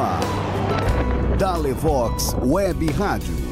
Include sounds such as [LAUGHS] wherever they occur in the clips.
ar. Dalevox Web Rádio.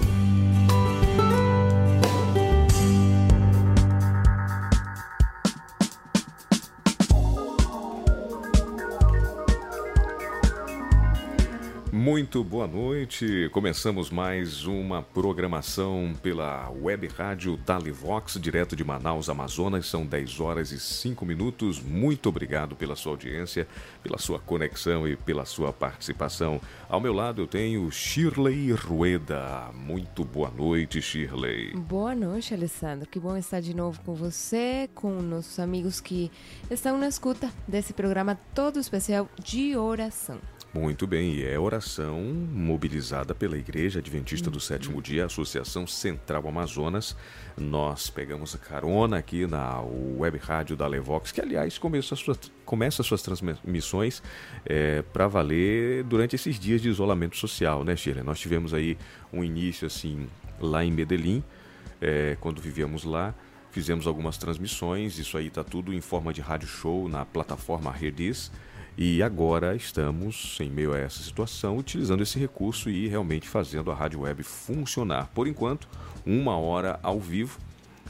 Muito boa noite. Começamos mais uma programação pela Web Rádio Dalivox, direto de Manaus, Amazonas. São 10 horas e 5 minutos. Muito obrigado pela sua audiência, pela sua conexão e pela sua participação. Ao meu lado eu tenho Shirley Rueda. Muito boa noite, Shirley. Boa noite, Alessandro. Que bom estar de novo com você, com nossos amigos que estão na escuta desse programa todo especial de oração. Muito bem, e é oração mobilizada pela Igreja Adventista do Sétimo Dia, Associação Central Amazonas. Nós pegamos a carona aqui na web rádio da Levox, que aliás começa, sua, começa suas transmissões é, para valer durante esses dias de isolamento social, né, Sheila? Nós tivemos aí um início assim lá em Medellín, é, quando vivíamos lá. Fizemos algumas transmissões, isso aí está tudo em forma de rádio show na plataforma Redis. E agora estamos, em meio a essa situação, utilizando esse recurso e realmente fazendo a rádio web funcionar. Por enquanto, uma hora ao vivo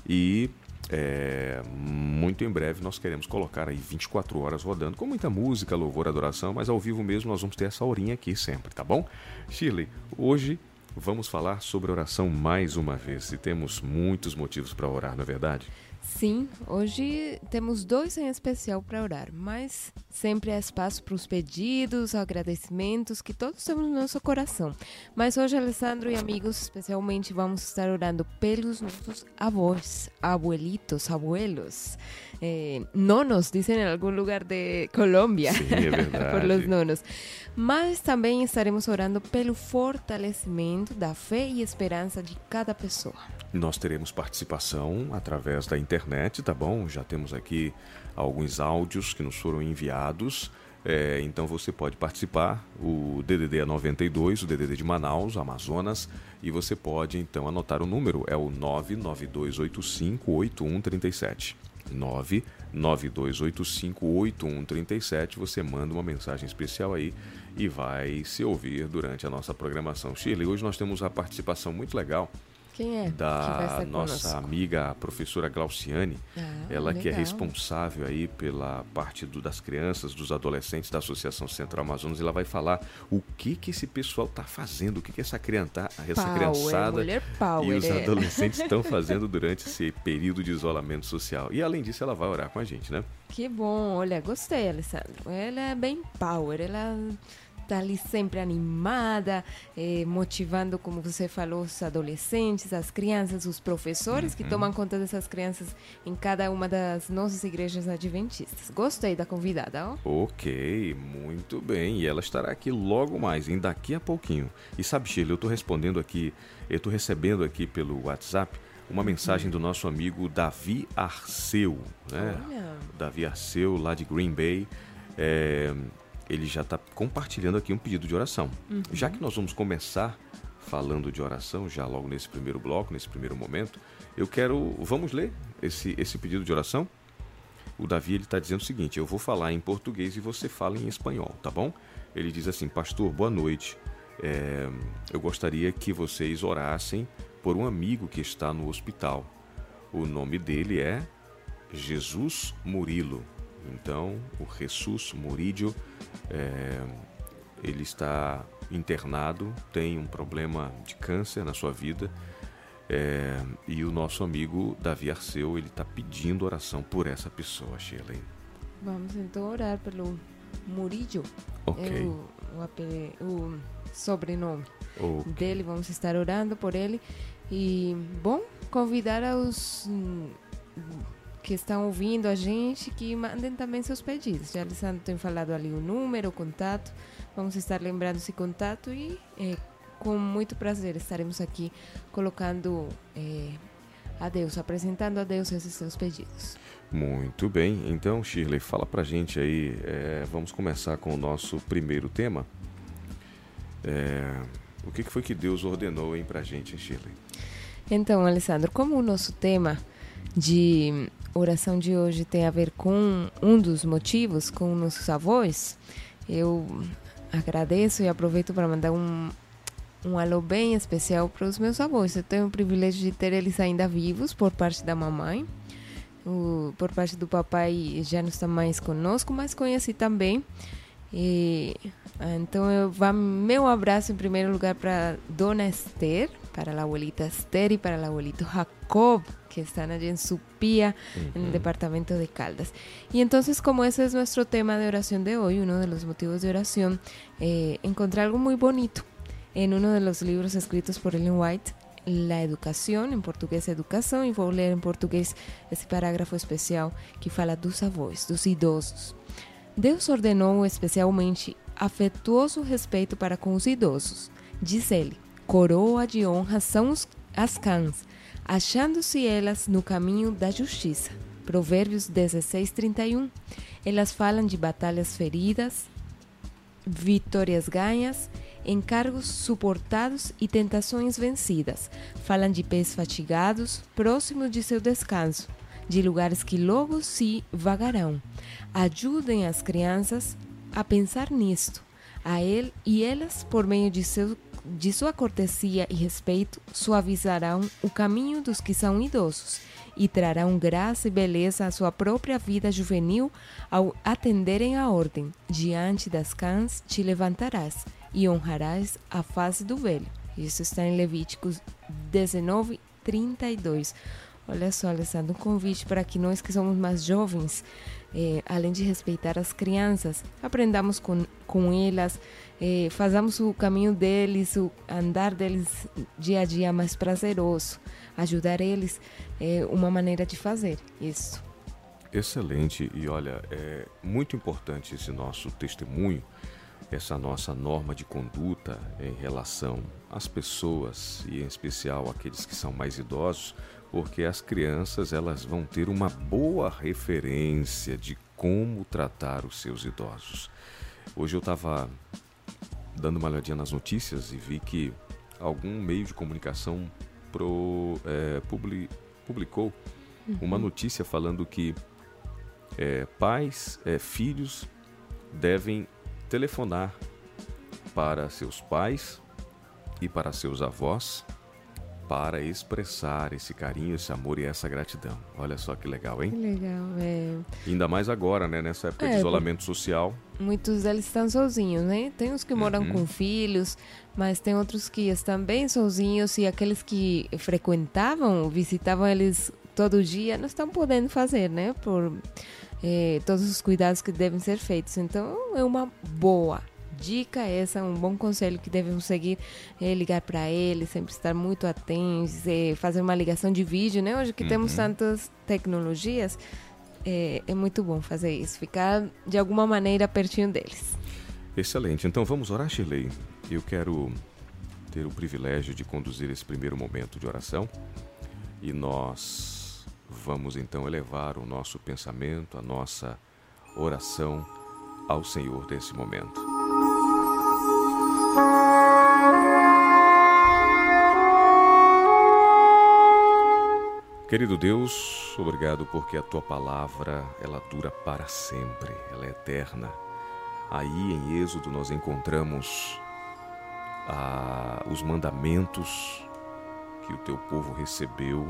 e é, muito em breve nós queremos colocar aí 24 horas rodando com muita música, louvor, adoração, mas ao vivo mesmo nós vamos ter essa horinha aqui sempre, tá bom? Shirley, hoje vamos falar sobre oração mais uma vez e temos muitos motivos para orar, não é verdade? Sim, hoje temos dois em especial para orar, mas sempre há espaço para os pedidos, agradecimentos que todos temos no nosso coração. Mas hoje, Alessandro e amigos, especialmente vamos estar orando pelos nossos avós, abuelitos, abuelos, eh, nonos, dizem em algum lugar de Colômbia, Sim, é verdade. [LAUGHS] por los nonos. Mas também estaremos orando pelo fortalecimento da fé e esperança de cada pessoa. Nós teremos participação através da internet, tá bom? Já temos aqui alguns áudios que nos foram enviados. É, então você pode participar. O DDD é 92, o DDD de Manaus, Amazonas, e você pode então anotar o número, é o 992858137. 992858137. Você manda uma mensagem especial aí e vai se ouvir durante a nossa programação. Shirley, hoje nós temos a participação muito legal Quem é? da nossa conosco? amiga a professora Glauciane, Ah, ela que é legal. responsável aí pela parte do- das crianças, dos adolescentes da Associação Central Amazonas, e ela vai falar o que que esse pessoal está fazendo, o que que essa, crianta, essa Power, criançada mulher power, e os é. adolescentes estão [LAUGHS] fazendo durante esse período de isolamento social. E além disso, ela vai orar com a gente, né? Que bom, olha, gostei, Alessandro. Ela é bem power, ela tá ali sempre animada, eh, motivando, como você falou, os adolescentes, as crianças, os professores que tomam conta dessas crianças em cada uma das nossas igrejas adventistas. Gostei da convidada, ó. Ok, muito bem. E ela estará aqui logo mais, em daqui a pouquinho. E sabe, Sheila, eu estou respondendo aqui, eu estou recebendo aqui pelo WhatsApp uma mensagem do nosso amigo Davi Arceu, né? Olha. Davi Arceu, lá de Green Bay. É, ele já está compartilhando aqui um pedido de oração. Já que nós vamos começar falando de oração, já logo nesse primeiro bloco, nesse primeiro momento, eu quero. Vamos ler esse, esse pedido de oração? O Davi ele está dizendo o seguinte: eu vou falar em português e você fala em espanhol, tá bom? Ele diz assim: Pastor, boa noite. É, eu gostaria que vocês orassem por um amigo que está no hospital. O nome dele é Jesus Murilo. Então, o Jesus Murillo, é, ele está internado, tem um problema de câncer na sua vida. é, e o nosso amigo Davi Arceu, ele está pedindo oração por essa pessoa, Shirley. Vamos então orar pelo Murillo. Ok. É o, o, o sobrenome. Ok. dele, vamos estar orando por ele. E, bom, convidar aos hum, que estão ouvindo a gente que mandem também seus pedidos. Já Alessandro tem falado ali o número, o contato. Vamos estar lembrando esse contato e, eh, com muito prazer, estaremos aqui colocando eh, a Deus, apresentando a Deus esses seus pedidos. Muito bem. Então, Shirley, fala pra gente aí. é, vamos começar com o nosso primeiro tema. É, o que que foi que Deus ordenou hein, pra gente, hein, Shirley? Então, Alessandro, como o nosso tema de oração de hoje tem a ver com um dos motivos, com nossos avós, eu agradeço e aproveito para mandar um, um alô bem especial para os meus avós. Eu tenho o privilégio de ter eles ainda vivos por parte da mamãe. O, por parte do papai já não está mais conosco, mas conheci também. E, então, eu vou meu abraço em primeiro lugar para Dona Esther, para a abuelita Esther e para o abuelito Jacob, que están allí en Supía, uh -huh. en el departamento de Caldas. Y entonces, como ese es nuestro tema de oración de hoy, uno de los motivos de oración, eh, encontré algo muy bonito en uno de los libros escritos por Ellen White, La Educação, em português Educação, e vou ler em português esse parágrafo especial que fala dos avós, dos idosos. Deus ordenou especialmente afetuoso respeito para com os idosos. Diz ele: coroa de honra são os, as cães, achando-se elas no caminho da justiça. Provérbios 16, 31. Elas falam de batalhas feridas, vitórias ganhas, encargos suportados e tentações vencidas. Falam de pés fatigados, próximos de seu descanso, de lugares que logo se vagarão. Ajudem as crianças a pensar nisto, a ele e elas, por meio de, seu, de sua cortesia e respeito, suavizarão o caminho dos que são idosos e trarão graça e beleza à sua própria vida juvenil ao atenderem a ordem. Diante das cães te levantarás e honrarás a face do velho. Isso está em Levíticos 19, 32. Olha só, Alessandro, um convite para que nós que somos mais jovens, eh, além de respeitar as crianças, aprendamos com, com elas, eh, o caminho deles, o andar deles dia a dia mais prazeroso, ajudar eles é uma maneira de fazer isso. Excelente e olha, é muito importante esse nosso testemunho, essa nossa norma de conduta em relação às pessoas e em especial aqueles que são mais idosos, porque as crianças elas vão ter uma boa referência de como tratar os seus idosos. Hoje eu estava dando uma olhadinha nas notícias e vi que algum meio de comunicação pro, é, publi, publicou uhum. uma notícia falando que é, pais, é, filhos devem telefonar para seus pais e para seus avós para expressar esse carinho, esse amor e essa gratidão. Olha só que legal, hein? Que legal, é. Ainda mais agora, né? Nessa época é, de isolamento social. Muitos deles estão sozinhos, né? Tem uns que moram uhum. com filhos, mas tem outros que estão bem sozinhos e aqueles que frequentavam, visitavam eles todo dia, não estão podendo fazer, né? Por é, todos os cuidados que devem ser feitos. Então, é uma boa dica essa, um bom conselho que devemos seguir é ligar para ele, sempre estar muito atentos, é, fazer uma ligação de vídeo, né? Hoje que uhum. temos tantas tecnologias, é, é muito bom fazer isso, ficar de alguma maneira pertinho deles. Excelente. Então vamos orar, Shirley. Eu quero ter o privilégio de conduzir esse primeiro momento de oração e nós vamos então elevar o nosso pensamento, a nossa oração ao Senhor desse momento. Querido Deus, obrigado porque a tua palavra, ela dura para sempre, ela é eterna. Aí em Êxodo nós encontramos ah, os mandamentos que o teu povo recebeu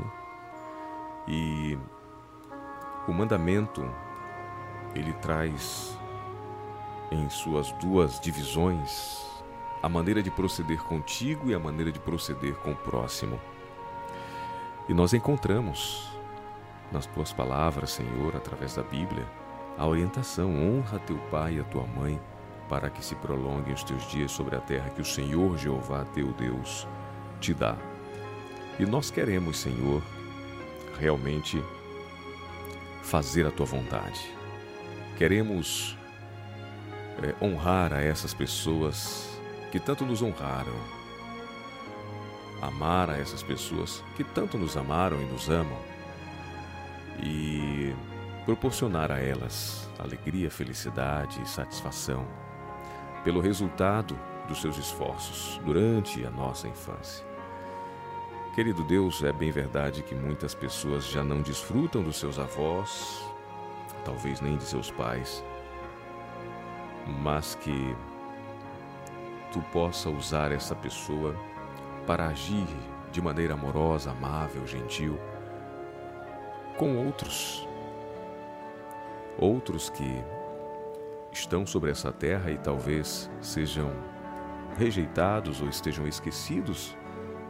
e o mandamento ele traz em suas duas divisões a maneira de proceder contigo e a maneira de proceder com o próximo. E nós encontramos nas tuas palavras, Senhor, através da Bíblia, a orientação: honra teu pai e a tua mãe, para que se prolonguem os teus dias sobre a terra que o Senhor Jeová teu Deus te dá. E nós queremos, Senhor, realmente fazer a tua vontade. Queremos é, honrar a essas pessoas que tanto nos honraram, amar a essas pessoas que tanto nos amaram e nos amam e proporcionar a elas alegria, felicidade e satisfação pelo resultado dos seus esforços durante a nossa infância. Querido Deus, é bem verdade que muitas pessoas já não desfrutam dos seus avós, talvez nem de seus pais, mas que tu possa usar essa pessoa para agir de maneira amorosa, amável, gentil com outros. Outros que estão sobre essa terra e talvez sejam rejeitados ou estejam esquecidos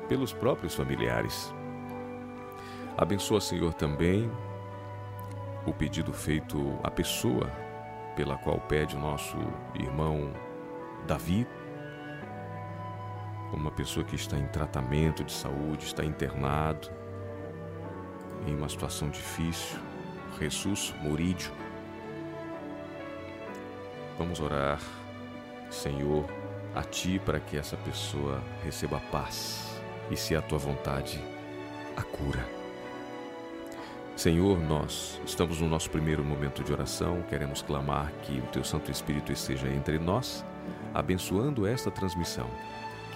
pelos próprios familiares. Abençoa, Senhor, também o pedido feito à pessoa pela qual pede o nosso irmão Davi, uma pessoa que está em tratamento de saúde, está internado, em uma situação difícil, Jesus Murídio. Vamos orar, Senhor, a Ti para que essa pessoa receba paz e, se a Tua vontade, a cura. Senhor, nós estamos no nosso primeiro momento de oração, queremos clamar que o Teu Santo Espírito esteja entre nós, abençoando esta transmissão,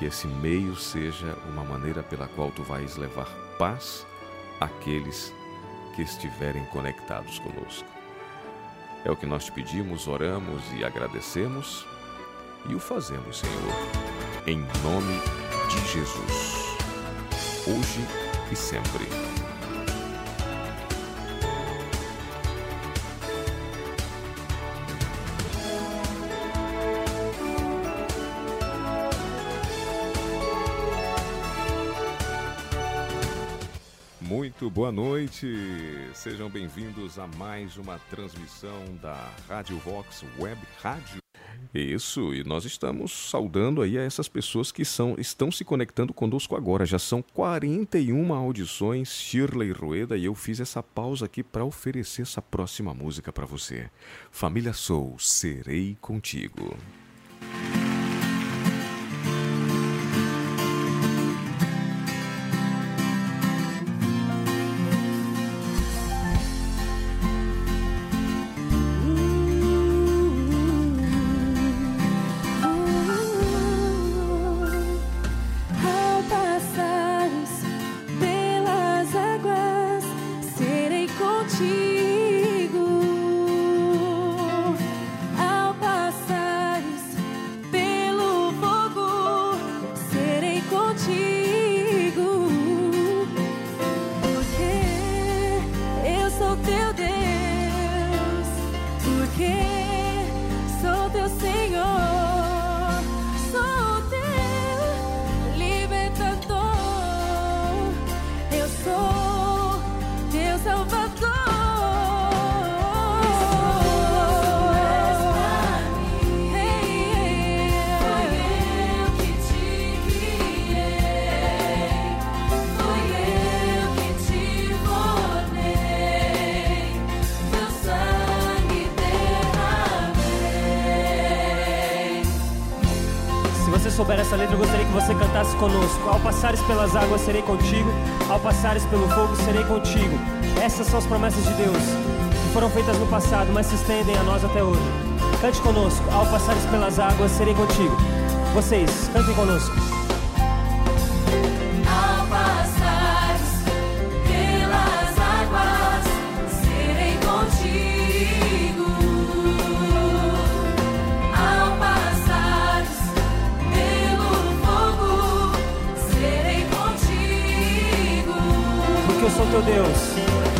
que esse meio seja uma maneira pela qual Tu vais levar paz àqueles que estiverem conectados conosco. É o que nós te pedimos, oramos e agradecemos e o fazemos, Senhor, em nome de Jesus, hoje e sempre. Muito boa noite, sejam bem-vindos a mais uma transmissão da Rádio Vox Web Rádio. Isso, e nós estamos saudando aí a essas pessoas que são, estão se conectando conosco agora. Já são 41 audições, Shirley Rueda, e eu fiz essa pausa aqui para oferecer essa próxima música para você. Família Sou, serei contigo. São as promessas de Deus, que foram feitas no passado, mas se estendem a nós até hoje. Cante conosco. Ao passares pelas águas, serei contigo. Vocês, cantem conosco. teu Deus.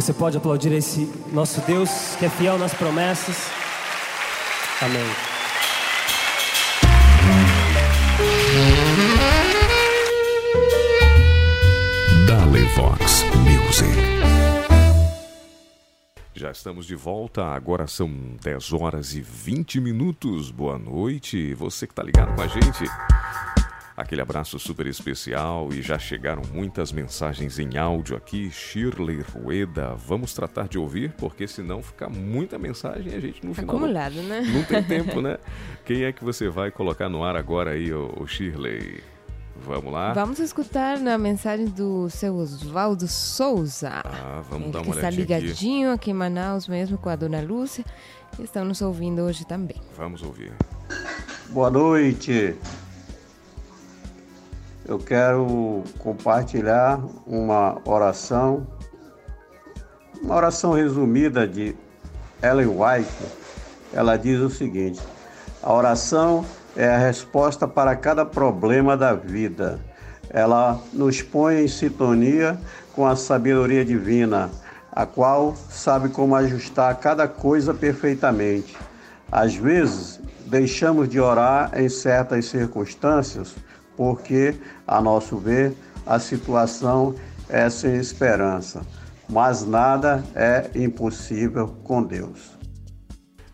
Você pode aplaudir esse nosso Deus que é fiel nas promessas. Amém. Dale Vox Music. Já estamos de volta, agora são 10 horas e 20 minutos. Boa noite, você que está ligado com a gente. Aquele abraço super especial e já chegaram muitas mensagens em áudio aqui. Shirley Rueda, vamos tratar de ouvir, porque senão fica muita mensagem e a gente no final. Acumulado, né? Não tem [LAUGHS] tempo, né? Quem é que você vai colocar no ar agora aí, o Shirley? Vamos lá? Vamos escutar na mensagem do seu Oswaldo Souza. Ah, vamos Ele dar que uma está olhadinha ligadinho aqui. em Manaus mesmo com a dona Lúcia. Que estão nos ouvindo hoje também. Vamos ouvir. Boa noite. Eu quero compartilhar uma oração, uma oração resumida de Ellen White. Ela diz o seguinte: a oração é a resposta para cada problema da vida. Ela nos põe em sintonia com a sabedoria divina, a qual sabe como ajustar cada coisa perfeitamente. Às vezes, deixamos de orar em certas circunstâncias porque, a nosso ver, a situação é sem esperança. Mas nada é impossível com Deus.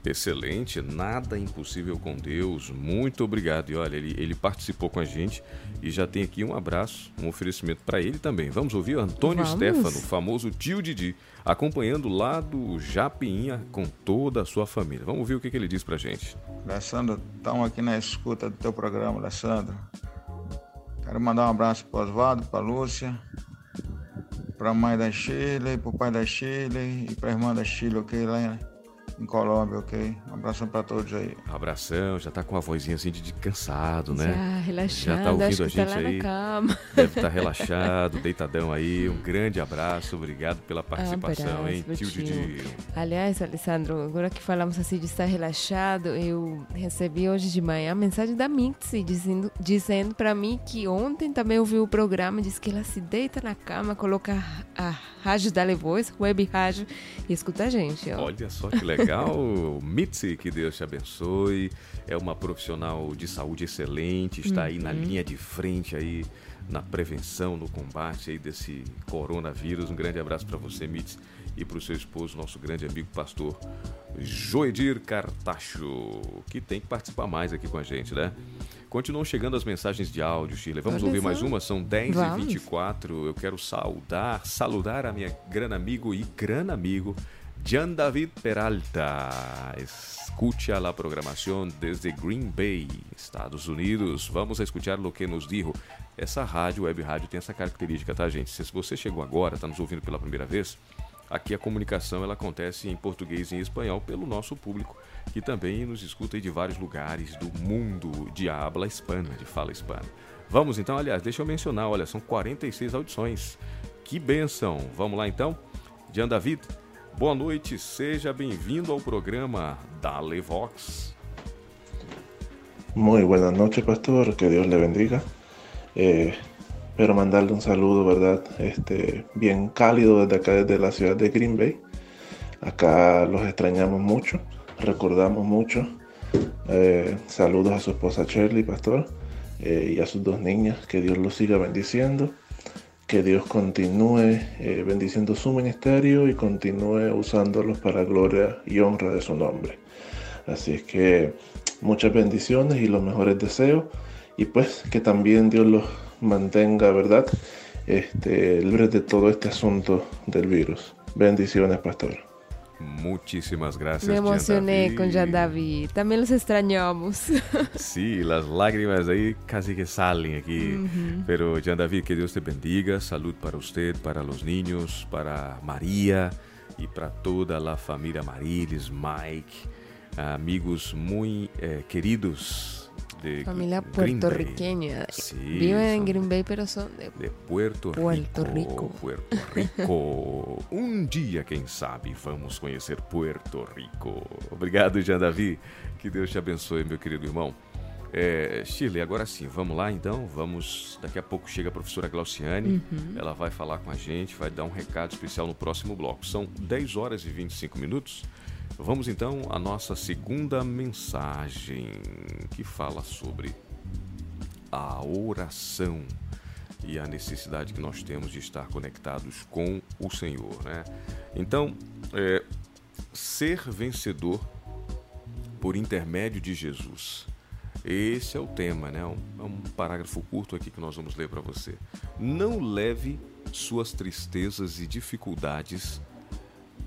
Excelente, nada impossível com Deus. Muito obrigado. E olha, ele, ele participou com a gente e já tem aqui um abraço, um oferecimento para ele também. Vamos ouvir o Antônio Vamos. Stefano, famoso tio Didi, acompanhando lá do Japinha com toda a sua família. Vamos ouvir o que, que ele diz pra gente. Alessandro, estamos aqui na escuta do teu programa, Alessandro. Quero mandar um abraço para Oswaldo, para Lúcia, para a mãe da Shirley, para o pai da Shirley e para a irmã da Shirley, ok? Lá em Colômbia, ok? Um abração para todos aí. Abração, já tá com a vozinha assim de, de cansado, né? Já relaxado, Já tá ouvindo acho a tá gente lá aí. na cama. Deve estar relaxado, [LAUGHS] deitadão aí. Um grande abraço, obrigado pela participação, Abraço, hein, tio. Didi. Aliás, Alessandro, agora que falamos assim de estar relaxado, eu recebi hoje de manhã a mensagem da Mitzi dizendo, dizendo para mim que ontem também ouviu o programa, disse que ela se deita na cama, coloca a, a rádio da Levoz, web rádio, e escuta a gente. Ó. Olha só que legal, Mitzi, que Deus te abençoe. É uma profissional de saúde excelente, está aí na linha de frente aí na prevenção, no combate aí desse coronavírus. Um grande abraço para você, Mitzi, e para o seu esposo, nosso grande amigo pastor Joedir Cartacho, que tem que participar mais aqui com a gente, né? Continuam chegando as mensagens de áudio, Shirley. Vamos Olha ouvir mais uma, são 10 Vamos. e 24 Eu quero saudar, saludar a minha grande amigo e grande amigo Jan David Peralta. Escute a la programación desde Green Bay, Estados Unidos. Vamos a escuchar lo que nos dijo. Essa rádio, web rádio, tem essa característica, tá, gente? Se você chegou agora, está nos ouvindo pela primeira vez, aqui a comunicação ela acontece em português e em espanhol pelo nosso público, que também nos escuta de vários lugares do mundo de habla hispana, de fala hispana. Vamos então, aliás, deixa eu mencionar, olha, são 46 audições. Que benção! Vamos lá então? Jan David, boa noite, seja bem-vindo ao programa Dale Vox. Muy buenas noches, pastor. Que Dios le bendiga. Eh, pero mandarle un saludo, ¿verdad? Este, bien cálido desde acá, desde la ciudad de Green Bay. Acá los extrañamos mucho, recordamos mucho. Eh, saludos a su esposa Shirley, pastor, eh, y a sus dos niñas. Que Dios los siga bendiciendo. Que Dios continúe eh, bendiciendo su ministerio y continúe usándolos para gloria y honra de su nombre. Así es que muchas bendiciones y los mejores deseos. Y pues que también Dios los mantenga, ¿verdad? Este, libres de todo este asunto del virus. Bendiciones, pastor. Muchísimas gracias. Me emocioné David. con Jan David. También los extrañamos. [LAUGHS] Sí, las lágrimas ahí casi que salen aquí. Pero Jan David, que Dios te bendiga. Salud para usted, para los niños, para María y para toda la familia Marilis, Mike, amigos muy eh, queridos de Familia puertorriqueña. Sí, Viven en Green Bay, pero son de de Puerto, Puerto Rico. Rico. Puerto Rico. um [LAUGHS] dia, quem sabe, vamos conhecer Puerto Rico. Obrigado, Jean Davi. Que Deus te abençoe, meu querido irmão. É, Shirley, agora sim, vamos lá então. Vamos. Daqui a pouco chega a professora Glauciane. Uhum. Ela vai falar com a gente, vai dar um recado especial no próximo bloco. São 10 horas e 25 minutos. Vamos então à nossa segunda mensagem, que fala sobre a oração e a necessidade que nós temos de estar conectados com o Senhor, né? Então, é, ser vencedor por intermédio de Jesus. Esse é o tema, né? É um parágrafo curto aqui que nós vamos ler para você. Não leve suas tristezas e dificuldades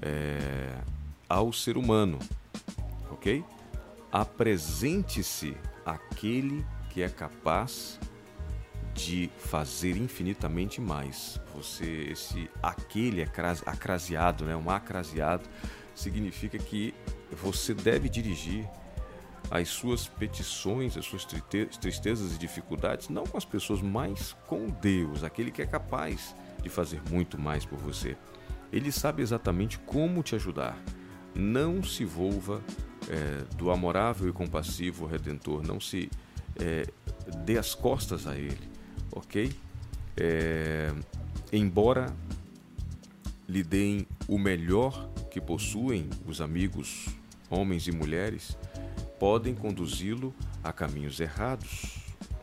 é, ao ser humano, ok? Apresente-se àquele que é capaz de fazer infinitamente mais. Você, esse aquele acraseado, né? Um acraseado significa que você deve dirigir as suas petições, as suas tristezas e dificuldades, não com as pessoas, mas com Deus, aquele que é capaz de fazer muito mais por você. Ele sabe exatamente como te ajudar. Não se volva é, do amorável e compassivo Redentor, não se é, dê as costas a Ele, ok? É, embora lhe deem o melhor que possuem os amigos, homens e mulheres, podem conduzi-lo a caminhos errados.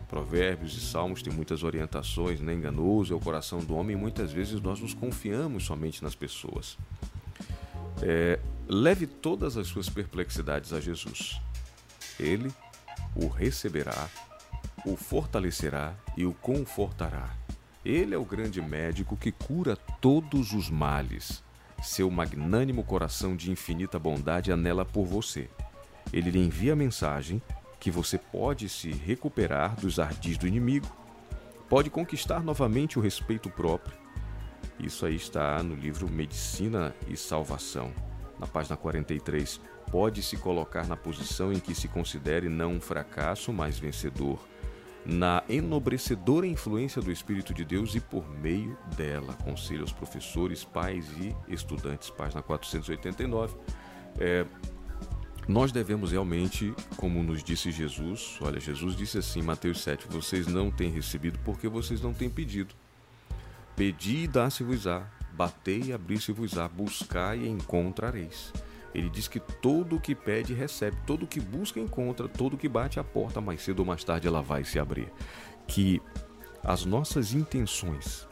Provérbios e salmos têm muitas orientações, né? enganoso é o coração do homem e muitas vezes nós nos confiamos somente nas pessoas. É, leve todas as suas perplexidades a Jesus. Ele o receberá, o fortalecerá e o confortará. Ele é o grande médico que cura todos os males. Seu magnânimo coração de infinita bondade anela por você. Ele lhe envia a mensagem que você pode se recuperar dos ardis do inimigo, pode conquistar novamente o respeito próprio. Isso aí está no livro Medicina e Salvação, na página 43. Pode se colocar na posição em que se considere não um fracasso, mas vencedor na enobrecedora influência do Espírito de Deus e por meio dela. Aconselho aos professores, pais e estudantes, página 489. É, nós devemos realmente, como nos disse Jesus, olha, Jesus disse assim, Mateus 7, vocês não têm recebido porque vocês não têm pedido. Pedi e dá-se-vos-á, batei e abri-se-vos-á, buscai e encontrareis. Ele diz que todo o que pede recebe, todo o que busca encontra, todo o que bate a porta, mais cedo ou mais tarde ela vai se abrir. Que as nossas intenções,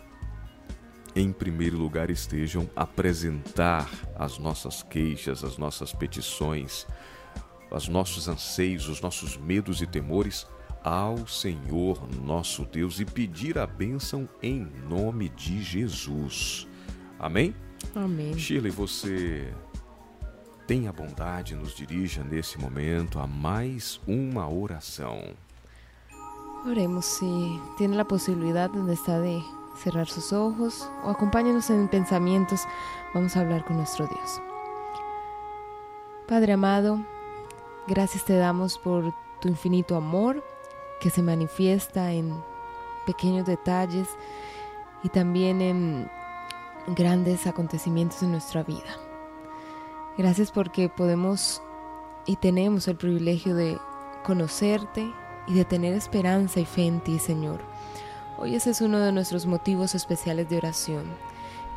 em primeiro lugar, estejam apresentar as nossas queixas, as nossas petições, os nossos anseios, os nossos medos e temores ao Senhor nosso Deus e pedir a bênção em nome de Jesus. Amém? Amém. Shirley, você tenha bondade, nos dirija nesse momento a mais uma oração. Oremos si tiene la posibilidad donde está de cerrar sus ojos o acompáñenos en pensamientos. Vamos a hablar con nuestro Dios. Padre amado, gracias te damos por tu infinito amor que se manifiesta en pequeños detalles y también en grandes acontecimientos en nuestra vida. Gracias porque podemos y tenemos el privilegio de conocerte y de tener esperanza y fe en ti, Señor. Hoy ese es uno de nuestros motivos especiales de oración.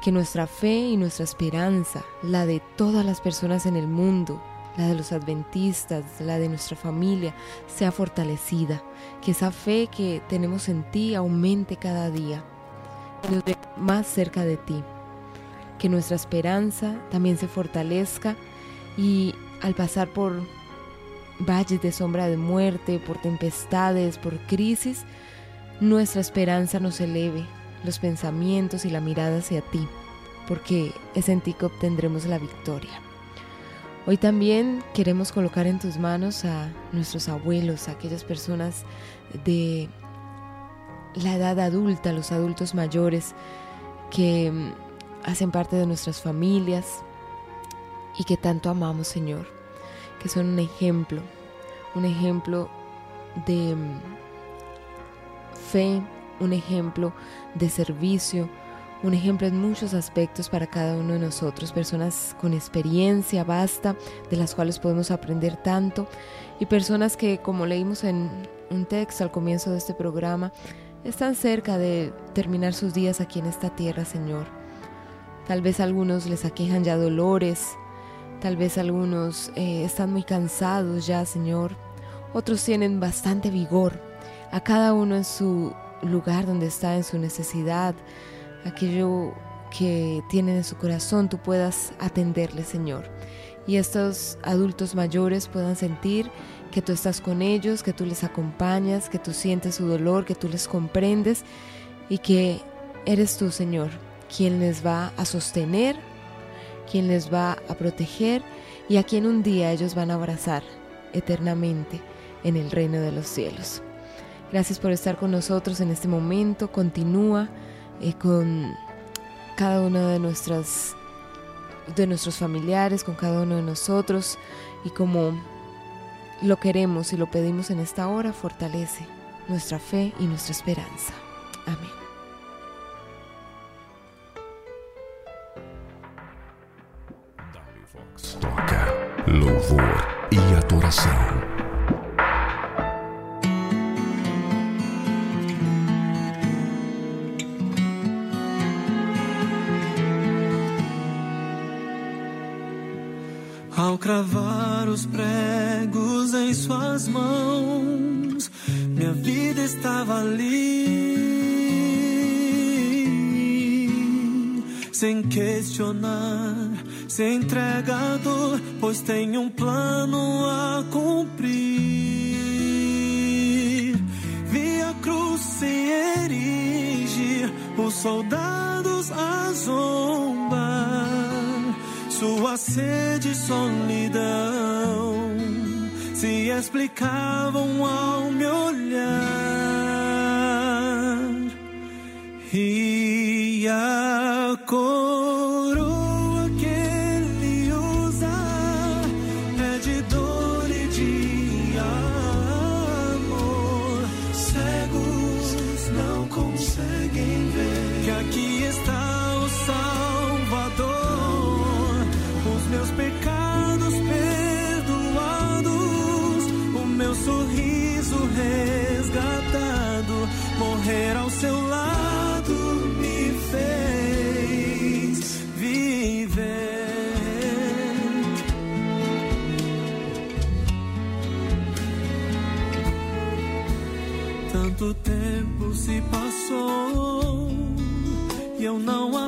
Que nuestra fe y nuestra esperanza, la de todas las personas en el mundo, la de los adventistas, la de nuestra familia, sea fortalecida. Que esa fe que tenemos en ti aumente cada día. Nos más cerca de ti que nuestra esperanza también se fortalezca y al pasar por valles de sombra de muerte, por tempestades, por crisis, nuestra esperanza nos eleve los pensamientos y la mirada hacia ti, porque es en ti que obtendremos la victoria. Hoy también queremos colocar en tus manos a nuestros abuelos, a aquellas personas de la edad adulta, los adultos mayores, que hacen parte de nuestras familias y que tanto amamos, Señor, que son un ejemplo, un ejemplo de mm, fe, un ejemplo de servicio, un ejemplo en muchos aspectos para cada uno de nosotros, personas con experiencia vasta, de las cuales podemos aprender tanto, y personas que, como leímos en un texto al comienzo de este programa, están cerca de terminar sus días aquí en esta tierra, Señor. Tal vez algunos les aquejan ya dolores, tal vez algunos eh, están muy cansados ya, Señor. Otros tienen bastante vigor, a cada uno en su lugar donde está, en su necesidad, aquello que tienen en su corazón, tú puedas atenderle, Señor. Y estos adultos mayores puedan sentir que tú estás con ellos, que tú les acompañas, que tú sientes su dolor, que tú les comprendes y que eres tú, Señor, quien les va a sostener, quien les va a proteger y a quien un día ellos van a abrazar eternamente en el reino de los cielos. Gracias por estar con nosotros en este momento. Continúa eh, con cada uno de nuestras de nuestros familiares, con cada uno de nosotros y como lo queremos y lo pedimos en esta hora, fortalece nuestra fe y nuestra esperanza. Amén. Toca louvor e adoração. Ao cravar os pregos em suas mãos, minha vida estava ali. Sem questionar, sem entregador, pois tem um plano a cumprir. Vi a cruz se erigir, os soldados a zombar sua sede e solidão se explicavam ao me olhar. E a coroa e eu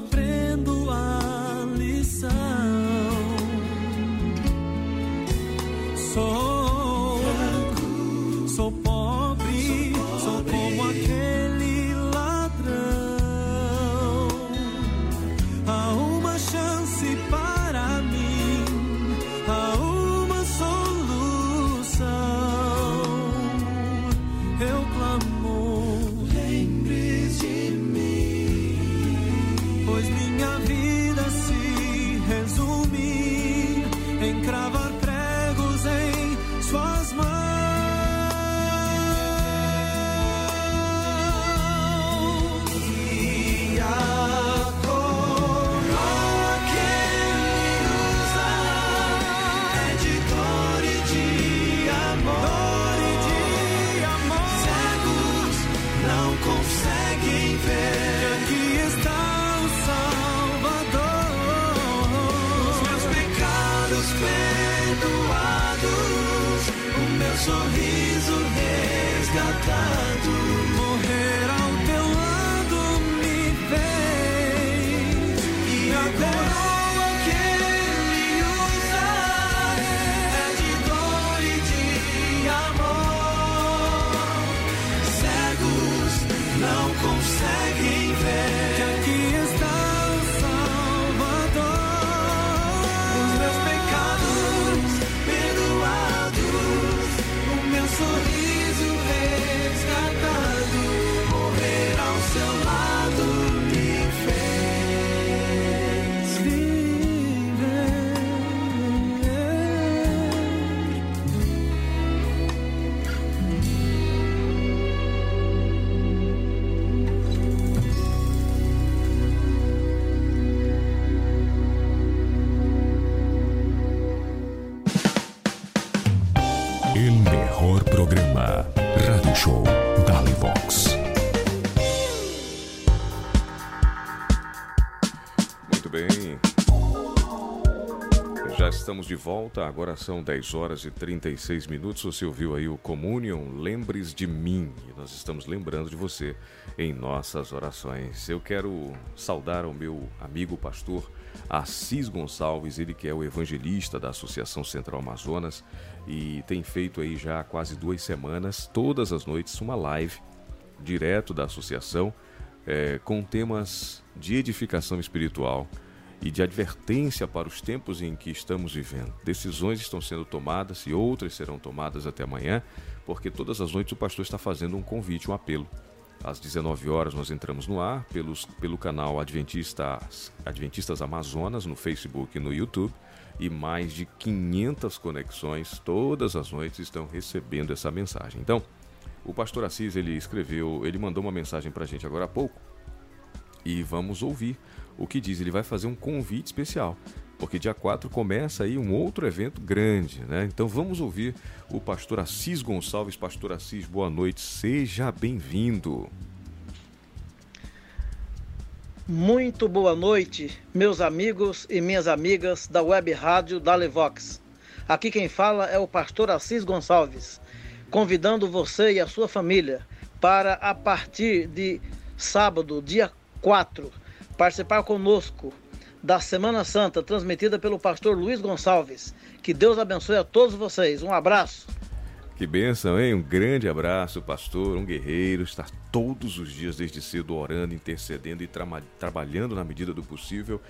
estamos de volta, agora são 10 horas e 36 minutos. Você ouviu aí o Communion, Lembres de mim. E nós estamos lembrando de você em nossas orações. Eu quero saudar o meu amigo pastor Assis Gonçalves, ele que é o evangelista da Associação Central Amazonas e tem feito aí já quase duas semanas, todas as noites, uma live direto da associação é, com temas de edificação espiritual e de advertência para os tempos em que estamos vivendo. Decisões estão sendo tomadas e outras serão tomadas até amanhã, porque todas as noites o pastor está fazendo um convite, um apelo. Às 19 horas nós entramos no ar pelos, pelo canal Adventistas, Adventistas Amazonas no Facebook e no YouTube e mais de 500 conexões todas as noites estão recebendo essa mensagem. Então, o pastor Assis ele escreveu, ele mandou uma mensagem para a gente agora há pouco e vamos ouvir o que diz. Ele vai fazer um convite especial, porque dia 4 começa aí um outro evento grande, né? Então vamos ouvir o pastor Assis Gonçalves. Pastor Assis, boa noite, seja bem-vindo. Muito boa noite, meus amigos e minhas amigas da Web Rádio da Levox. Aqui quem fala é o pastor Assis Gonçalves, convidando você e a sua família para, a partir de sábado, dia 4, participar conosco da Semana Santa, transmitida pelo pastor Luiz Gonçalves. Que Deus abençoe a todos vocês. Um abraço. Que bênção, hein? Um grande abraço, pastor, um guerreiro, está todos os dias desde cedo orando, intercedendo e tra trabalhando na medida do possível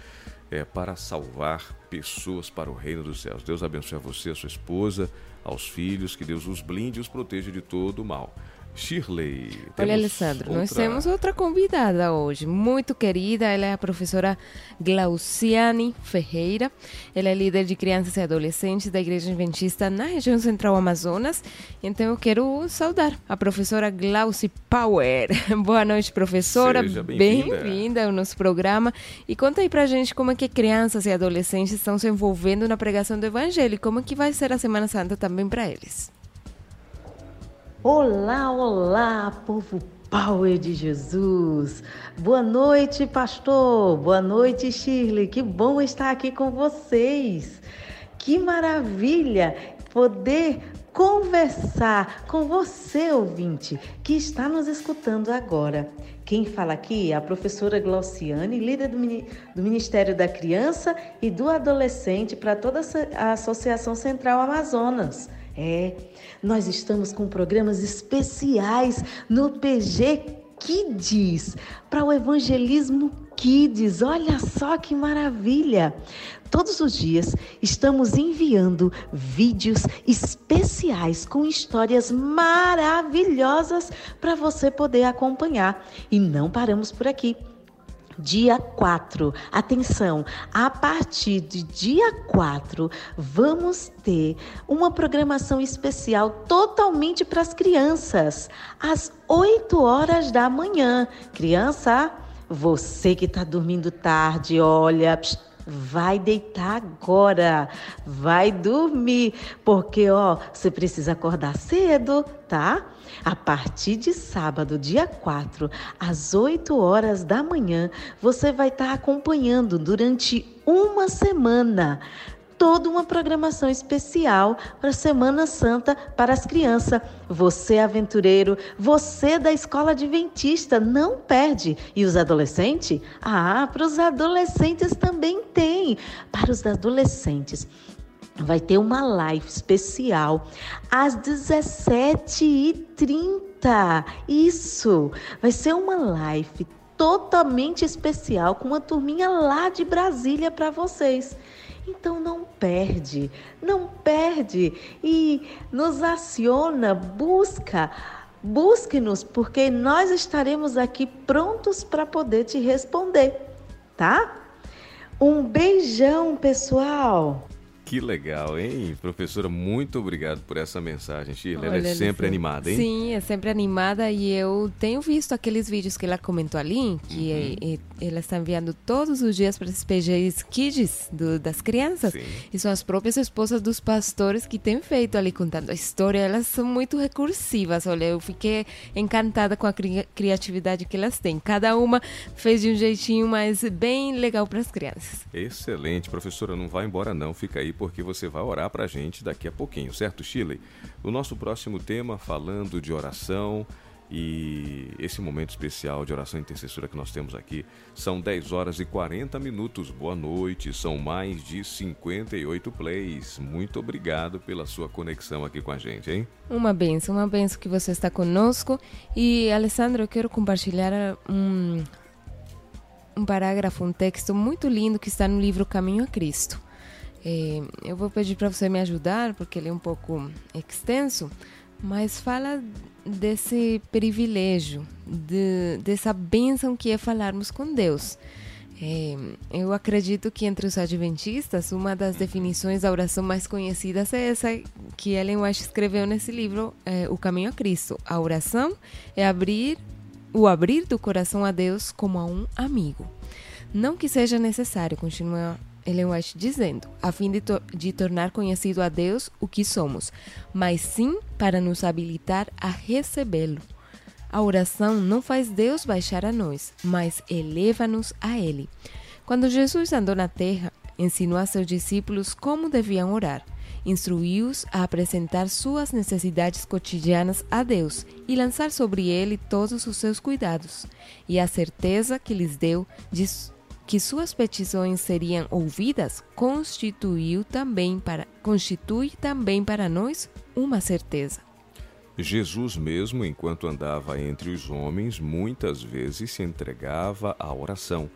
é, para salvar pessoas para o reino dos céus. Deus abençoe a você, a sua esposa, aos filhos, que Deus os blinde e os proteja de todo o mal. Shirley. Olha, Alessandro, outra... nós temos outra convidada hoje, muito querida. Ela é a professora Glauciane Ferreira. Ela é líder de crianças e adolescentes da Igreja Adventista na região central Amazonas. Então eu quero saudar a professora Glauci Power. [LAUGHS] Boa noite, professora. bem-vinda bem ao nosso programa. E conta aí pra gente como é que crianças e adolescentes estão se envolvendo na pregação do Evangelho e como é que vai ser a Semana Santa também para eles. Olá, olá, povo Power de Jesus. Boa noite, pastor. Boa noite, Shirley. Que bom estar aqui com vocês. Que maravilha poder conversar com você, ouvinte, que está nos escutando agora. Quem fala aqui é a professora Glauciane, líder do Ministério da Criança e do Adolescente para toda a Associação Central Amazonas. É, nós estamos com programas especiais no PG Kids para o evangelismo Kids. Olha só que maravilha! Todos os dias estamos enviando vídeos especiais com histórias maravilhosas para você poder acompanhar. E não paramos por aqui dia 4. Atenção, a partir de dia 4, vamos ter uma programação especial totalmente para as crianças, às 8 horas da manhã. Criança, você que está dormindo tarde, olha. Vai deitar agora, vai dormir, porque ó, você precisa acordar cedo, tá? A partir de sábado, dia 4, às 8 horas da manhã, você vai estar acompanhando durante uma semana toda uma programação especial para a Semana Santa para as crianças. Você, aventureiro, você da escola adventista, não perde. E os adolescentes? Ah, para os adolescentes também tem. Para os adolescentes. Vai ter uma live especial às 17h30. Isso! Vai ser uma live totalmente especial com uma turminha lá de Brasília para vocês. Então não perde, não perde e nos aciona, busca, busque-nos, porque nós estaremos aqui prontos para poder te responder, tá? Um beijão, pessoal! Que legal, hein? Professora, muito obrigado por essa mensagem, Shirley. Ela é sempre animada, hein? Sim, é sempre animada e eu tenho visto aqueles vídeos que ela comentou ali, que Uhum. é- é- ela está enviando todos os dias para esses PGs Kids do- das crianças. Sim. E são as próprias esposas dos pastores que têm feito ali contando a história. Elas são muito recursivas. Olha, eu fiquei encantada com a cri- criatividade que elas têm. Cada uma fez de um jeitinho, mas bem legal para as crianças. Excelente, professora, não vai embora não, fica aí porque você vai orar pra gente daqui a pouquinho, certo, Shirley? O nosso próximo tema, falando de oração e esse momento especial de oração intercessora que nós temos aqui, são 10 horas e 40 minutos. Boa noite, são mais de 58 plays. Muito obrigado pela sua conexão aqui com a gente, hein? Uma benção, uma benção que você está conosco. E, Alessandro, eu quero compartilhar um, um parágrafo, um texto muito lindo que está no livro Caminho a Cristo. É, eu vou pedir para você me ajudar, porque ele é um pouco extenso, mas fala desse privilégio, de, dessa bênção que é falarmos com Deus. É, eu acredito que entre os adventistas, uma das definições da oração mais conhecidas é essa que Ellen White escreveu nesse livro, é, O Caminho a Cristo. A oração é abrir o abrir do coração a Deus como a um amigo. Não que seja necessário, continua Ellen White dizendo, a fim de, to de tornar conhecido a Deus o que somos, mas sim para nos habilitar a recebê-lo. A oração não faz Deus baixar a nós, mas eleva-nos a Ele. Quando Jesus andou na terra, ensinou a seus discípulos como deviam orar. Instruiu-os a apresentar suas necessidades cotidianas a Deus e lançar sobre Ele todos os seus cuidados. E a certeza que lhes deu de que suas petições seriam ouvidas constituiu também para, constitui também para nós uma certeza. Jesus mesmo, enquanto andava entre os homens, muitas vezes se entregava à oração.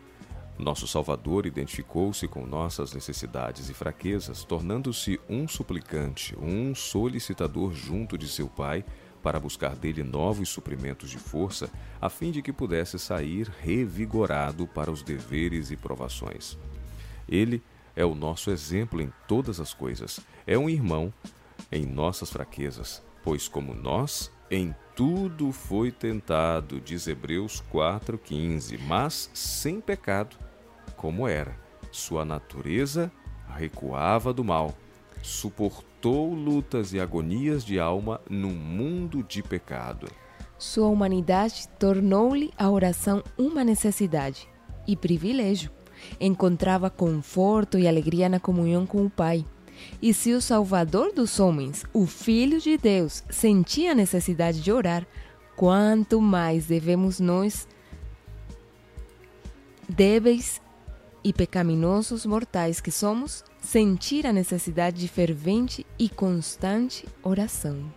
Nosso Salvador identificou-se com nossas necessidades e fraquezas, tornando-se um suplicante, um solicitador junto de seu Pai, para buscar dele novos suprimentos de força, a fim de que pudesse sair revigorado para os deveres e provações. Ele é o nosso exemplo em todas as coisas, é um irmão em nossas fraquezas, pois como nós, em tudo foi tentado, diz Hebreus 4,15, mas sem pecado, como era. Sua natureza recuava do mal, suportou lutas e agonias de alma num mundo de pecado. Sua humanidade tornou-lhe a oração uma necessidade e privilégio. Encontrava conforto e alegria na comunhão com o Pai. E se o Salvador dos homens, o Filho de Deus, sentia a necessidade de orar, quanto mais devemos nós, débeis e pecaminosos mortais que somos, sentir a necessidade de fervente e constante oração.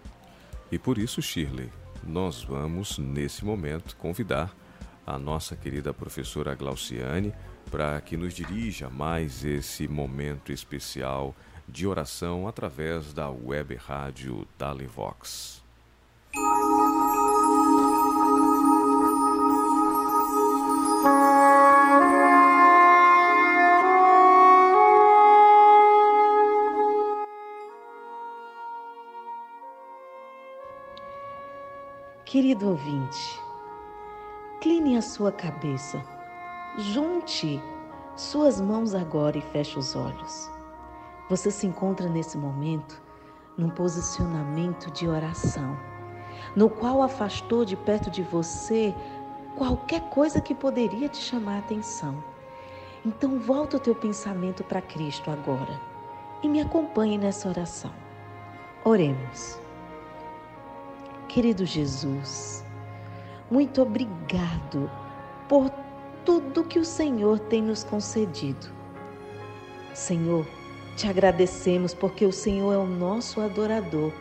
E por isso, Shirley, nós vamos, nesse momento, convidar a nossa querida professora Glauciane para que nos dirija mais esse momento especial de oração através da web rádio Dalivox. Querido ouvinte, cline a sua cabeça, junte suas mãos agora e feche os olhos. Você se encontra nesse momento num posicionamento de oração, no qual afastou de perto de você qualquer coisa que poderia te chamar a atenção. Então volta o teu pensamento para Cristo agora e me acompanhe nessa oração. Oremos. Querido Jesus, muito obrigado por tudo que o Senhor tem nos concedido. Senhor, te agradecemos porque o Senhor é o nosso adorador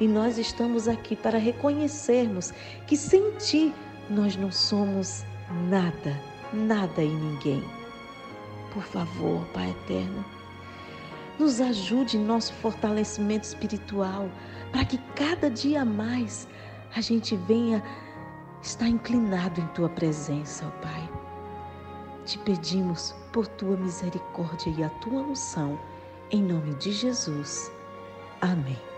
e nós estamos aqui para reconhecermos que sem Ti nós não somos nada, nada e ninguém. Por favor, Pai eterno, nos ajude em nosso fortalecimento espiritual para que cada dia mais a gente venha estar inclinado em tua presença, ó Pai. Te pedimos por tua misericórdia e a tua unção, Em nome de Jesus. Amém.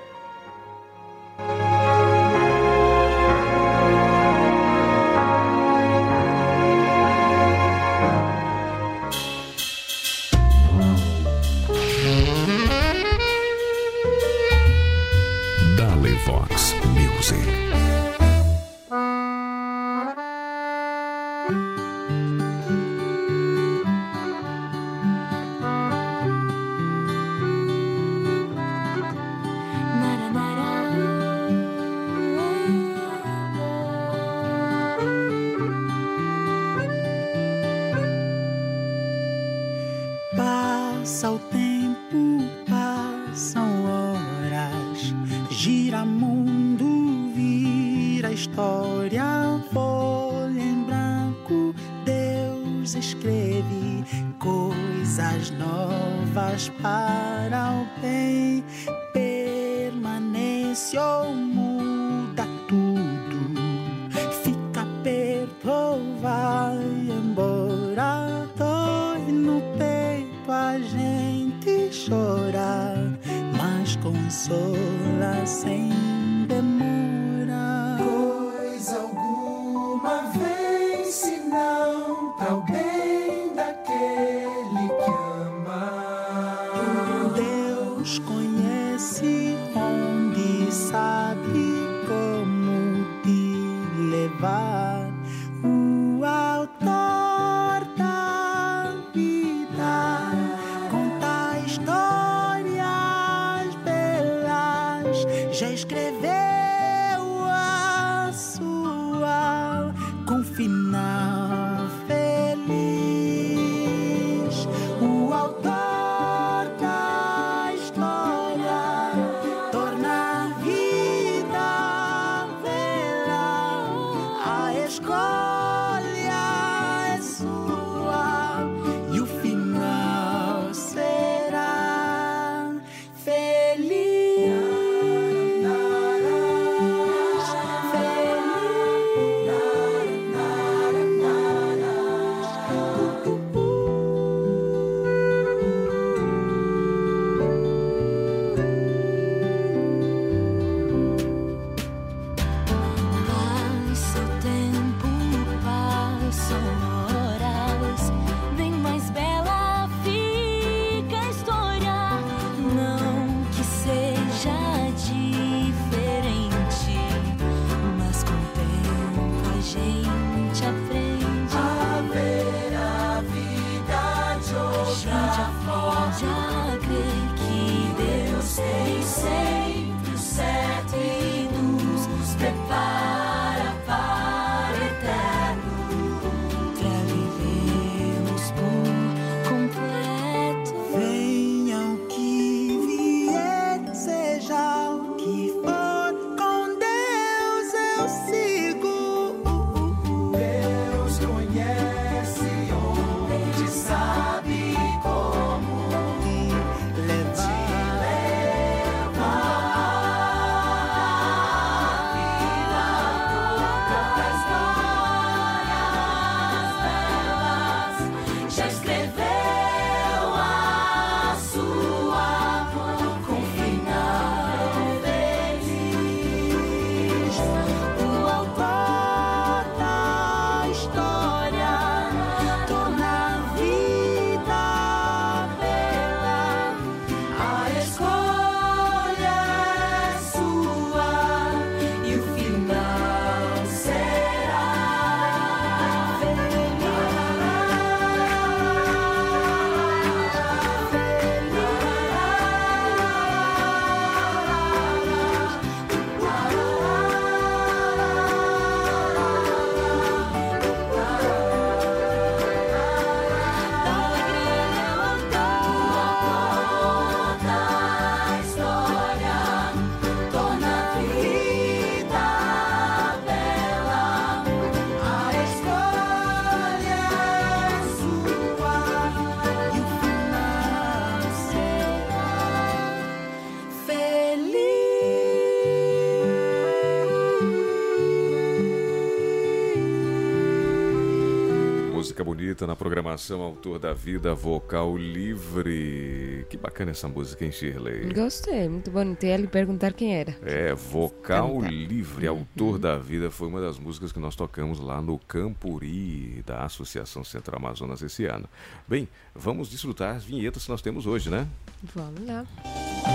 Autor da Vida Vocal Livre. Que bacana essa música, hein, Shirley? Gostei, muito bonito. E ele perguntar quem era. É, Vocal Cantar. Livre, Autor da Vida, foi uma das músicas que nós tocamos lá no Campuri da Associação Central Amazonas esse ano. Bem, vamos desfrutar as vinhetas que nós temos hoje, né? Vamos lá.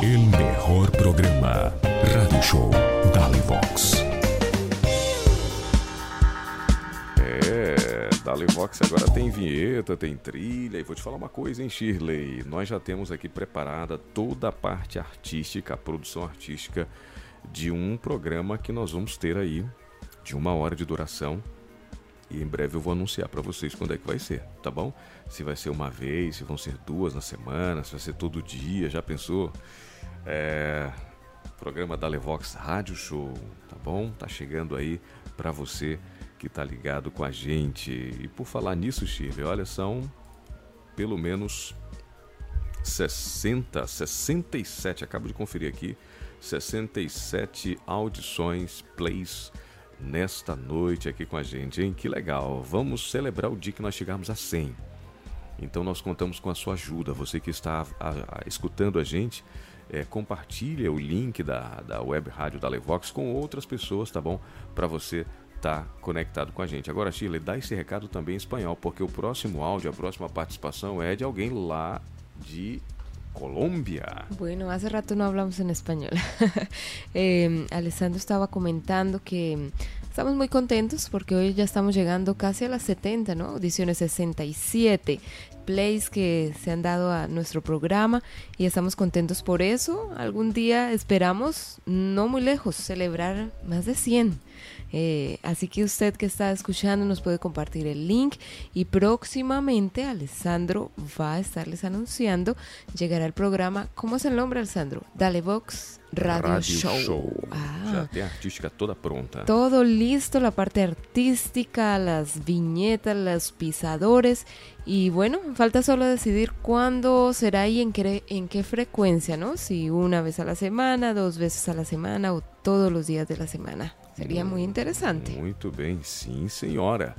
El mejor programa. Radio Show Dalivox. Dalevox agora tem vinheta, tem trilha. E vou te falar uma coisa, hein, Shirley? Nós já temos aqui preparada toda a parte artística, a produção artística de um programa que nós vamos ter aí de uma hora de duração. E em breve eu vou anunciar para vocês quando é que vai ser, tá bom? Se vai ser uma vez, se vão ser duas na semana, se vai ser todo dia, já pensou? É, programa da Levox Rádio Show, tá bom? Tá chegando aí para você que tá ligado com a gente. E por falar nisso, Shirley, olha, são pelo menos 60, 67, acabo de conferir aqui, 67 audições, plays nesta noite aqui com a gente, hein? Que legal. Vamos celebrar o dia que nós chegarmos a 100. Então nós contamos com a sua ajuda. Você que está a- a- escutando a gente, é, compartilha o link da, da web rádio da Levox com outras pessoas, tá bom? Para você estar conectado com a gente. Agora, Shirley, dá esse recado também em espanhol, porque o próximo áudio, a próxima participação é de alguém lá de Colômbia. Bueno, hace rato no hablamos en español. [LAUGHS] Eh, Alessandro estaba comentando que estamos muy contentos porque hoy ya estamos llegando casi a las 70, ¿no? Audiciones 67 plays que se han dado a nuestro programa y estamos contentos por eso. Algún día esperamos, no muy lejos, celebrar más de 100. Eh, así que usted que está escuchando nos puede compartir el link y próximamente Alessandro va a estarles anunciando, llegará el programa, ¿cómo es el nombre Alessandro? Dale Vox Radio, Show. Ah, Já tem a artística toda pronta. todo listo, la parte artística, las viñetas, los pisadores. Y bueno, falta solo decidir cuándo será y en qué, en qué frecuencia, ¿no? Si una vez a la semana, dos veces a la semana o todos los días de la semana. Sería muy interesante. Muito bem, sim, senhora.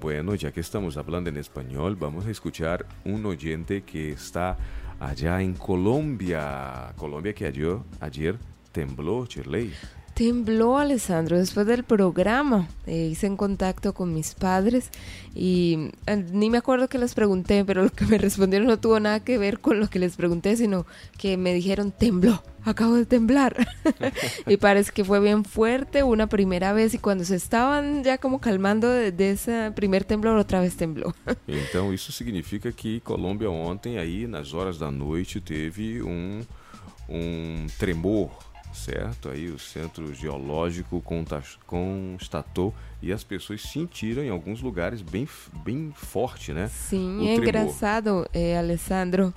Bueno, ya que estamos hablando en español, vamos a escuchar un oyente que está allá en Colombia. Colombia que ayer, ayer tembló, Shirley. Tembló Alessandro después del programa. Eh, hice en contacto con mis padres y eh, ni me acuerdo que les pregunté, pero lo que me respondieron no tuvo nada que ver con lo que les pregunté, sino que me dijeron tembló, acabo de temblar. [LAUGHS] y parece que fue bien fuerte una primera vez y cuando se estaban ya como calmando de, de ese primer temblor, otra vez tembló. [LAUGHS] Então isso significa que Colômbia ontem aí nas horas da noite teve um um tremor, certo? Aí o centro geológico constatou e as pessoas sentiram em alguns lugares bem bem forte, né? Sim, O é tremor. engraçado, eh, Alessandro,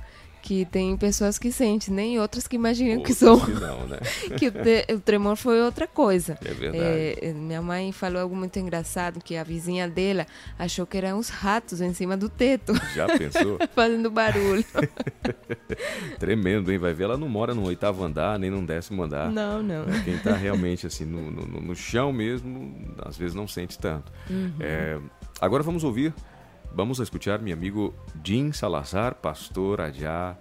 que tem pessoas que sentem, né? E outras que imaginam que são. que não, né? [LAUGHS] que o, te- o tremor foi outra coisa. É verdade. Eh, minha mãe falou algo muito engraçado, que a vizinha dela achou que eram os ratos em cima do teto, Já pensou? [LAUGHS] fazendo barulho. [LAUGHS] Tremendo, hein? Vai ver, ela não mora no oitavo andar, nem no décimo andar. Não, não. Quem tá realmente assim no, no, no chão mesmo, às vezes não sente tanto. Uhum. É, agora vamos ouvir, vamos escuchar meu amigo Jim Salazar, pastor allá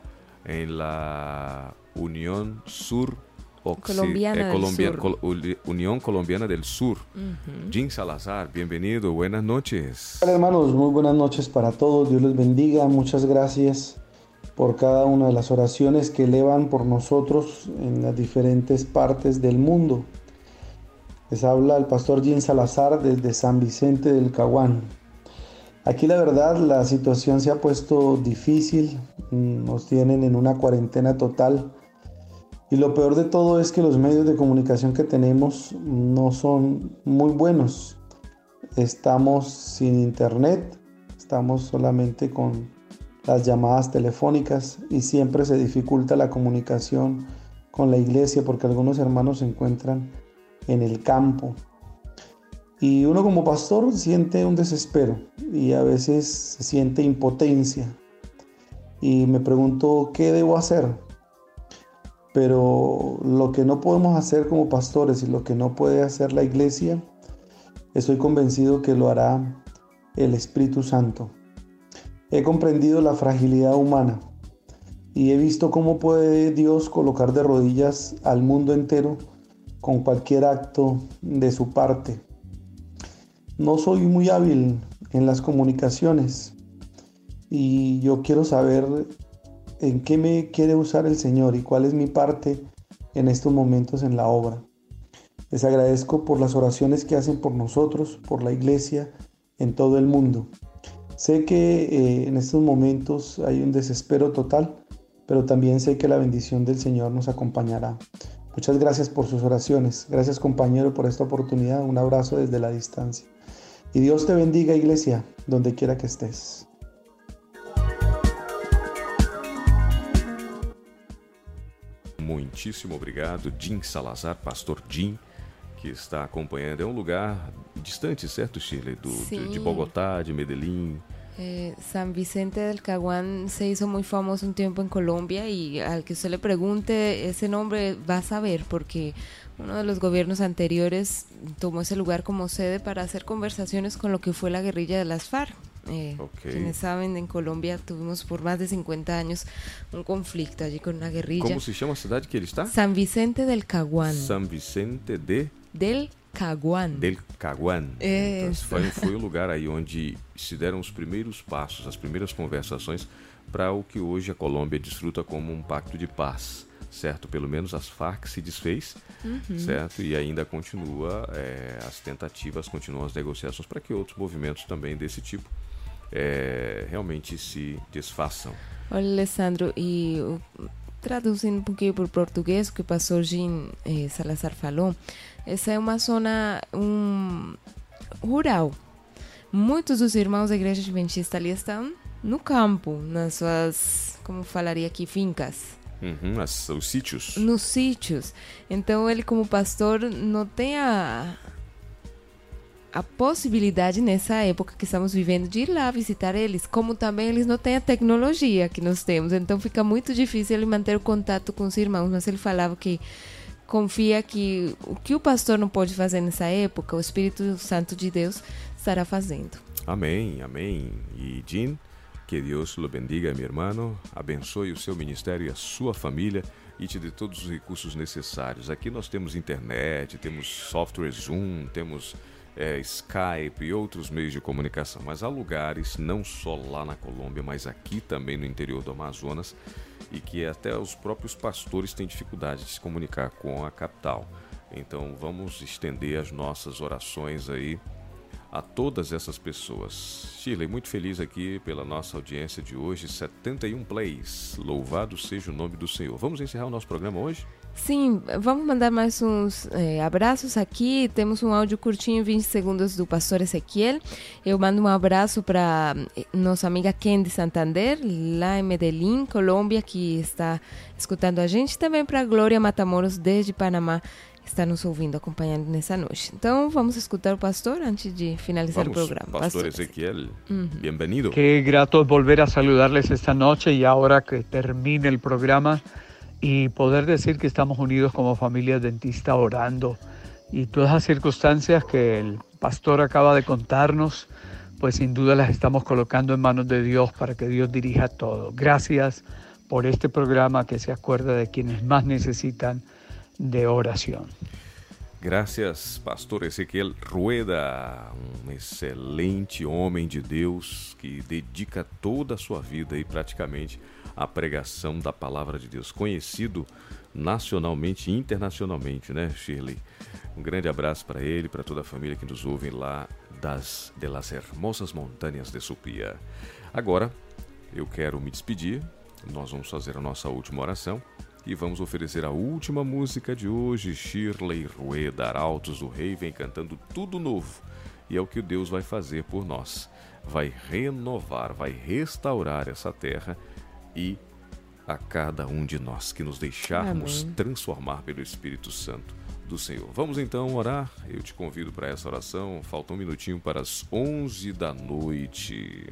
em la Unión Sur Occi- Colombiana eh, del Colombia- Sur. Col- Unión Colombiana del Sur. Jim Salazar, bienvenido, buenas noches. Hola hermanos, muy buenas noches para todos, Dios les bendiga, muchas gracias por cada una de las oraciones que elevan por nosotros en las diferentes partes del mundo. Les habla el pastor Jim Salazar desde San Vicente del Caguán. Aquí la verdad la situación se ha puesto difícil, mm, nos tienen en una cuarentena total y lo peor de todo es que los medios de comunicación que tenemos no son muy buenos. Estamos sin internet, estamos solamente con las llamadas telefónicas y siempre se dificulta la comunicación con la iglesia porque algunos hermanos se encuentran en el campo. Y uno como pastor siente un desespero y a veces se siente impotencia. Y me pregunto, ¿qué debo hacer? Pero lo que no podemos hacer como pastores y lo que no puede hacer la iglesia, estoy convencido que lo hará el Espíritu Santo. He comprendido la fragilidad humana y he visto cómo puede Dios colocar de rodillas al mundo entero con cualquier acto de su parte. No soy muy hábil en las comunicaciones y yo quiero saber en qué me quiere usar el Señor y cuál es mi parte en estos momentos en la obra. Les agradezco por las oraciones que hacen por nosotros, por la iglesia en todo el mundo. Sé que eh, en estos momentos hay un desespero total, pero también sé que la bendición del Señor nos acompañará. Muchas gracias por sus oraciones. Gracias compañero por esta oportunidad. Un abrazo desde la distancia. Y Dios te bendiga iglesia, donde quiera que estés. Muitíssimo obrigado, Jim Salazar, pastor Jim, que está acompanhando. É um lugar distante, certo, Shirley? Do, de, de Bogotá, de Medellín. Eh, San Vicente del Caguán se hizo muy famoso un tiempo en Colombia y al que usted le pregunte ese nombre va a saber porque uno de los gobiernos anteriores tomó ese lugar como sede para hacer conversaciones con lo que fue la guerrilla de las FARC. Eh. Quienes saben, en Colombia tuvimos por más de 50 años un conflicto allí con una guerrilla. Como se chama a cidade que está? San Vicente del Caguán. San Vicente de Del Caguán. Del Caguán. Então, Isso. foi, foi o lugar aí onde se deram os primeiros passos, as primeiras conversações para o que hoje a Colômbia desfruta como um pacto de paz, certo? Pelo menos as Farc se desfez, Uhum. certo? E ainda continua é, as tentativas, continuam as negociações para que outros movimentos também desse tipo é, realmente se desfaçam. Olha, Alessandro, e traduzindo um pouquinho para o português, o que o pastor Jean eh, Salazar falou, essa é uma zona um, rural. Muitos dos irmãos da igreja adventista ali estão no campo, nas suas, como falaria aqui, fincas, Uhum, as- os sítios. nos sítios. Então ele, como pastor, não tem a, a possibilidade nessa época que estamos vivendo de ir lá visitar eles, como também eles não têm a tecnologia que nós temos. Então fica muito difícil ele manter o contato com os irmãos. Mas ele falava que confia que o que o pastor não pode fazer nessa época, o Espírito Santo de Deus estará fazendo. Amém, amém. E Jean, que Deus lo bendiga, meu irmão, abençoe o seu ministério e a sua família e te dê todos os recursos necessários. Aqui nós temos internet, temos software Zoom, temos é, Skype e outros meios de comunicação, mas há lugares, não só lá na Colômbia, mas aqui também no interior do Amazonas, e que até os próprios pastores têm dificuldade de se comunicar com a capital. Então vamos estender as nossas orações aí a todas essas pessoas. Shirley, muito feliz aqui pela nossa audiência de hoje, 71 plays. Louvado seja o nome do Senhor. Vamos encerrar o nosso programa hoje? Sim, vamos mandar mais uns eh, abraços aqui. Temos um áudio curtinho, 20 segundos, do pastor Ezequiel. Eu mando um abraço para nossa amiga Ken de Santander, lá em Medellín, Colômbia, que está escutando a gente. Também para Glória Matamoros, desde Panamá, que está nos ouvindo, acompanhando nessa noite. Então, vamos escutar o pastor antes de finalizar Vamos, o programa. Pastor Ezequiel, bienvenido. Qué grato es volver a saludarles esta noche y ahora que termine el programa y poder decir que estamos unidos como familia dentista orando y todas las circunstancias que el pastor acaba de contarnos, pues sin duda las estamos colocando en manos de Dios para que Dios dirija todo. Gracias por este programa que se acuerda de quienes más necesitan de oración. Graças, pastor Ezequiel Rueda, um excelente homem de Deus que dedica toda a vida e praticamente à pregação da palavra de Deus, conhecido nacionalmente e internacionalmente, né, Shirley? Um grande abraço para ele, para toda a família que nos ouve lá das de las hermosas montanhas de Supia. Agora, eu quero me despedir. Nós vamos fazer a nossa última oração e vamos oferecer a última música de hoje, Shirley Rueda, Arautos do Rei, vem cantando tudo novo. E é o que Deus vai fazer por nós. Vai renovar, vai restaurar essa terra e a cada um de nós que nos deixarmos Amém. transformar pelo Espírito Santo do Senhor. Vamos então orar. Eu te convido para essa oração. Falta um minutinho para as 11 da noite.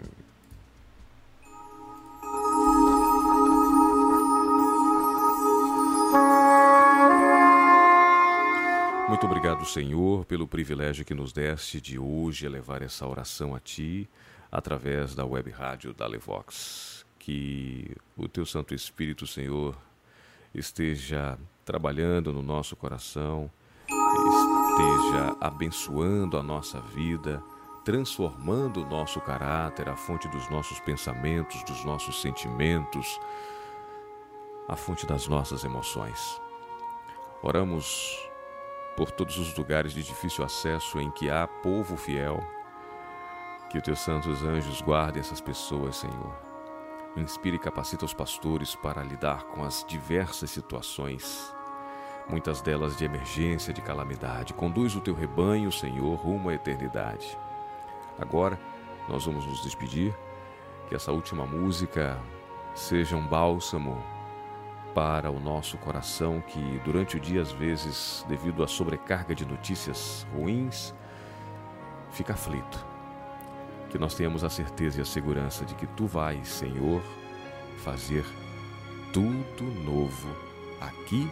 Muito obrigado. Senhor, pelo privilégio que nos deste de hoje elevar essa oração a Ti através da web rádio da Levox. Que o Teu Santo Espírito, Senhor, esteja trabalhando no nosso coração, esteja abençoando a nossa vida, transformando o nosso caráter, a fonte dos nossos pensamentos, dos nossos sentimentos, a fonte das nossas emoções. Oramos por todos os lugares de difícil acesso em que há povo fiel. Que os teus santos anjos guardem essas pessoas, Senhor. Inspire e capacita os pastores para lidar com as diversas situações, muitas delas de emergência, de calamidade. Conduz o teu rebanho, Senhor, rumo à eternidade. Agora, nós vamos nos despedir. Que essa última música seja um bálsamo para o nosso coração que durante o dia, às vezes, devido à sobrecarga de notícias ruins, fica aflito. Que nós tenhamos a certeza e a segurança de que Tu vais, Senhor, fazer tudo novo aqui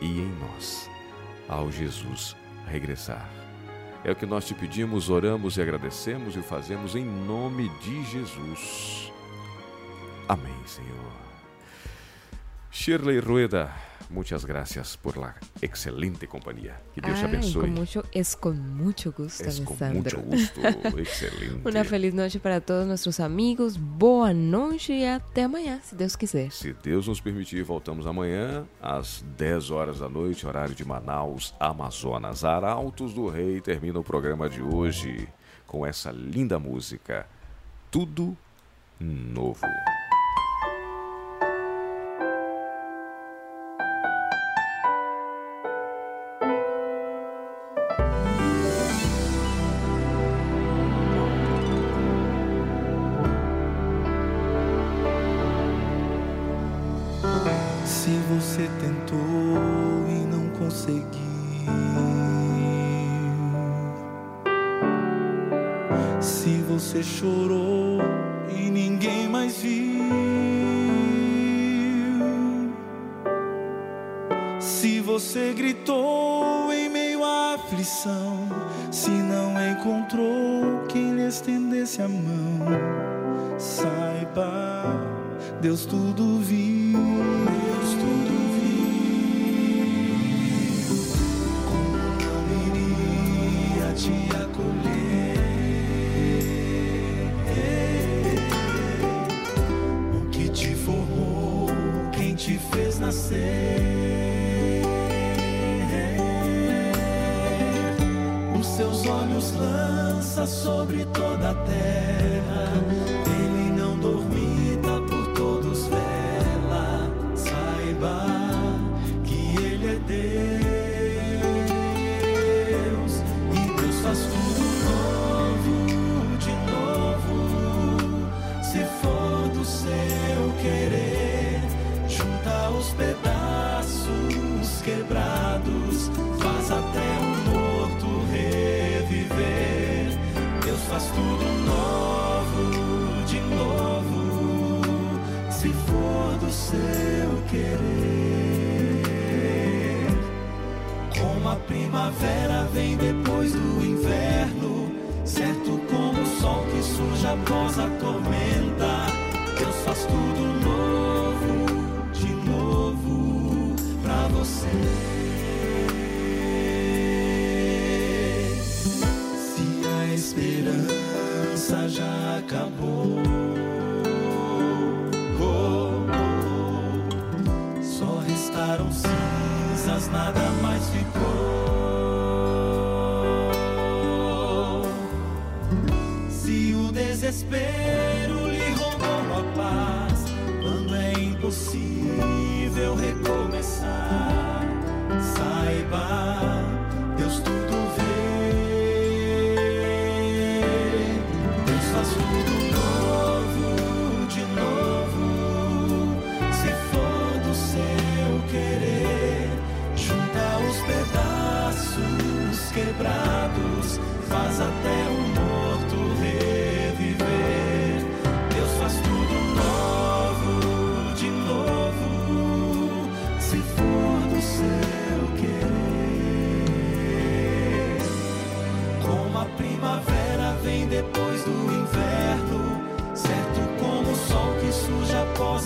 e em nós, ao Jesus regressar. É o que nós te pedimos, oramos e agradecemos e o fazemos em nome de Jesus. Amém, Senhor. Shirley Rueda, muchas gracias por la excelente compañía. Que Dios Ay, abençoe. Con mucho, es con mucho gusto, Es con Alessandro. mucho gusto, [LAUGHS] excelente. Una feliz noche para todos nuestros amigos. Boa noite e até amanhã, se Deus quiser. Se Deus nos permitir, voltamos amanhã às 10 horas da noite, horário de Manaus, Amazonas. Arautos do Rei termina o programa de hoje com essa linda música. Tudo novo.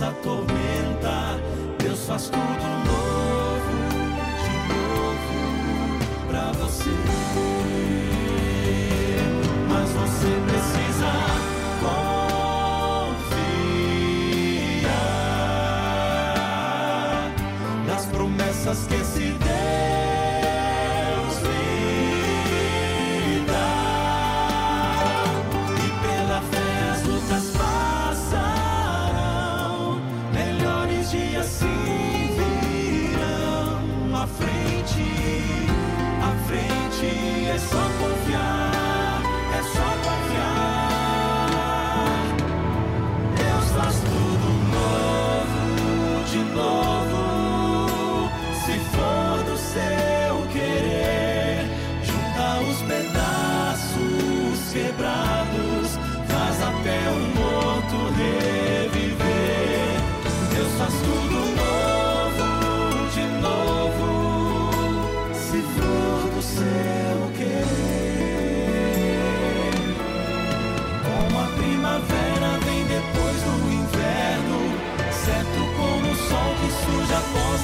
nossa tormenta, Deus faz tudo novo, de novo para você. Mas você precisa confiar nas promessas que se deu.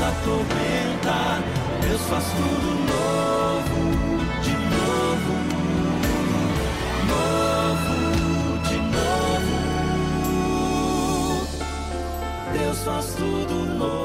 da tormenta, Deus faz tudo novo, de novo, novo, de novo. Deus faz tudo novo.